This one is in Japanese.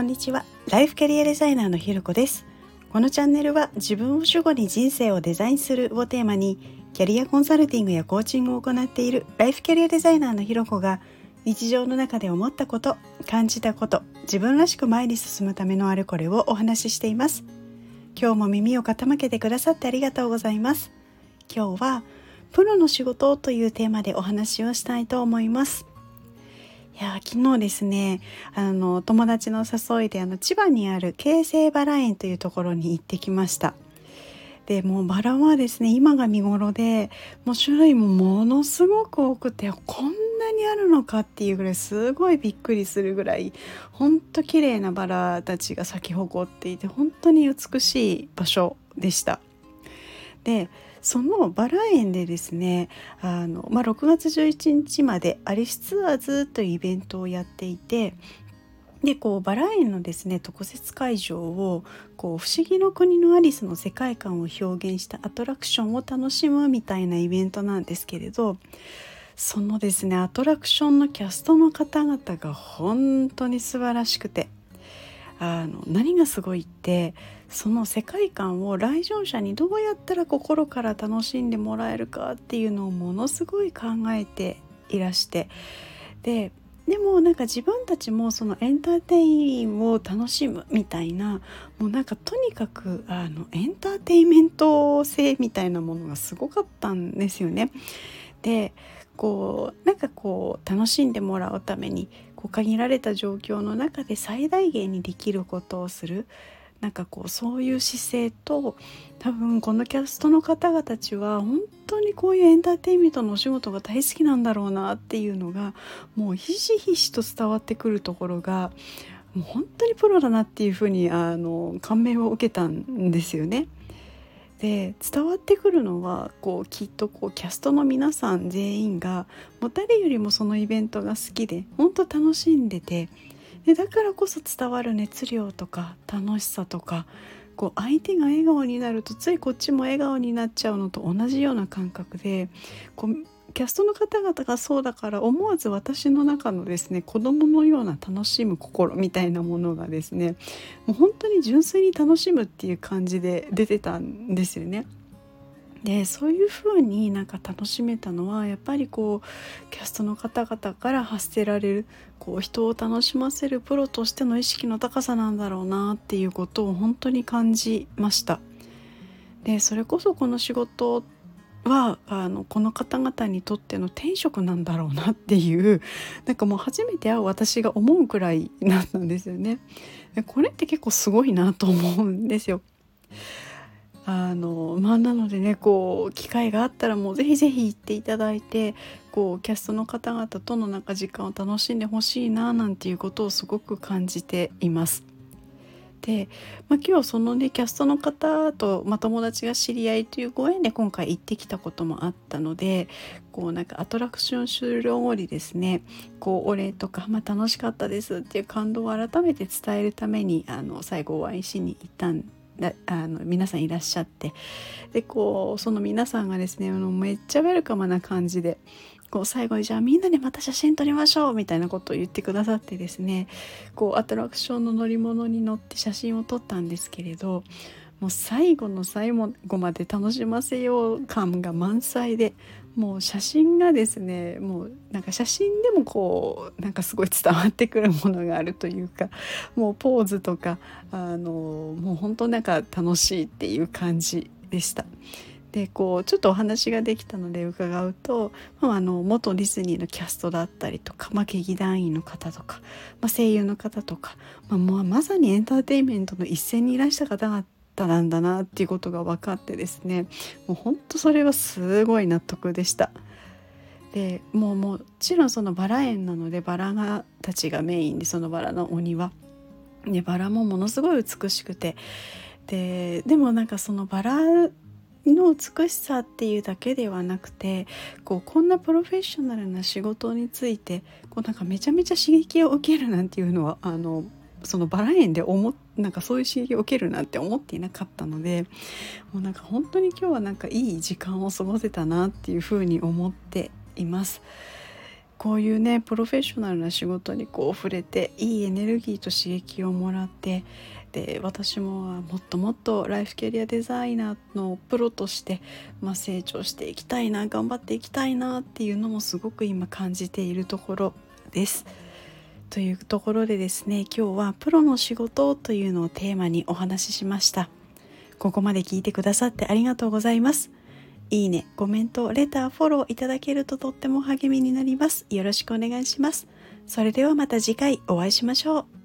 こんにちは。ライフキャリアデザイナーのひろこです。このチャンネルは自分を主語に人生をデザインするをテーマにキャリアコンサルティングやコーチングを行っているライフキャリアデザイナーのひろこが日常の中で思ったこと感じたこと自分らしく前に進むためのあれこれをお話ししています。今日も耳を傾けてくださってありがとうございます。今日はプロの仕事というテーマでお話をしたいと思います。いや昨日ですねあの友達の誘いであの千葉にある京成バラ園というところに行ってきましたでもうバラはですね今が見頃でもう種類もものすごく多くてこんなにあるのかっていうぐらいすごいびっくりするぐらいほんと綺麗なバラたちが咲き誇っていて本当に美しい場所でした。でそのバラ園でですねあの、まあ、6月11日までアリスツアーズというイベントをやっていてでこうバラ園のですね特設会場をこう不思議の国のアリスの世界観を表現したアトラクションを楽しむみたいなイベントなんですけれどそのですねアトラクションのキャストの方々が本当に素晴らしくてあの何がすごいってその世界観を来場者にどうやったら心から楽しんでもらえるかっていうのをものすごい考えていらしてででもなんか自分たちもそのエンターテインを楽しむみたいなもうなんかとにかくあのエンターテインメント性みたいなものがすごかったんですよね。でこうなんかこう楽しんでもらうためにこう限られた状況の中で最大限にできることをするなんかこうそういう姿勢と多分このキャストの方々たちは本当にこういうエンターテインメントのお仕事が大好きなんだろうなっていうのがもうひしひしと伝わってくるところがもう本当にプロだなっていうふうにあの感銘を受けたんですよね。で伝わってくるのはこうきっとこうキャストの皆さん全員がもう誰よりもそのイベントが好きで本当楽しんでてでだからこそ伝わる熱量とか楽しさとかこう相手が笑顔になるとついこっちも笑顔になっちゃうのと同じような感覚でこうキャストの方々がそうだから思わず私の中のですね子供のような楽しむ心みたいなものがですねもう本当に純粋に楽しむっていう感じで出てたんですよね。でそういう風になんか楽しめたのはやっぱりこうキャストの方々から発せられるこう人を楽しませるプロとしての意識の高さなんだろうなっていうことを本当に感じました。でそれこそこの仕事はあのこの方々にとっての天職なんだろうなっていうなんかもう初めて会う私が思うくらいなんですよね。これって結構すごいなと思うんですよ。あのまあなのでねこう機会があったらもうぜひぜひ行っていただいてこうキャストの方々とのなんか時間を楽しんでほしいななんていうことをすごく感じています。で、まあ、今日そのねキャストの方と、まあ、友達が知り合いというご縁で今回行ってきたこともあったのでこうなんかアトラクション終了後にですねこうお礼とか、まあ、楽しかったですっていう感動を改めて伝えるためにあの最後お会いしに行ったんあの皆さんいらっしゃってでこうその皆さんがですねあのめっちゃウェルカムな感じでこう最後にじゃあみんなでまた写真撮りましょうみたいなことを言ってくださってですねこうアトラクションの乗り物に乗って写真を撮ったんですけれどもう最後の最後まで楽しませよう感が満載でもう写真がですねもうなんか写真でもこうなんかすごい伝わってくるものがあるというかもうポーズとかあのもう本当なんか楽しいっていう感じでした。でこうちょっとお話ができたので伺うと、まあ、あの元ディズニーのキャストだったりとか、まあ、劇団員の方とか、まあ、声優の方とか、まあ、もうまさにエンターテインメントの一線にいらした方々なんだなっていうことが分かってですねもう本当それはすごい納得でした。でもうもちろんそのバラ園なのでバラがたちがメインでそのバラのお庭でバラもものすごい美しくてででもなんかそのバラの美しさっていうだけではなくてこうこんなプロフェッショナルな仕事についてこうなんかめちゃめちゃ刺激を受けるなんていうのはあのそのバラ園で思なんかそういう刺激を受けるなんて思っていなかったのでもうなんか本当に今日はなんかいい時間を過ごせたなっていうふうに思っています。こういうねプロフェッショナルな仕事にこう触れていいエネルギーと刺激をもらってで私ももっともっとライフキャリアデザイナーのプロとして、まあ、成長していきたいな頑張っていきたいなっていうのもすごく今感じているところです。というところでですね今日はプロの仕事というのをテーマにお話ししました。ここまで聞いてくださってありがとうございます。いいね、コメント、レター、フォローいただけるととっても励みになります。よろしくお願いします。それではまた次回お会いしましょう。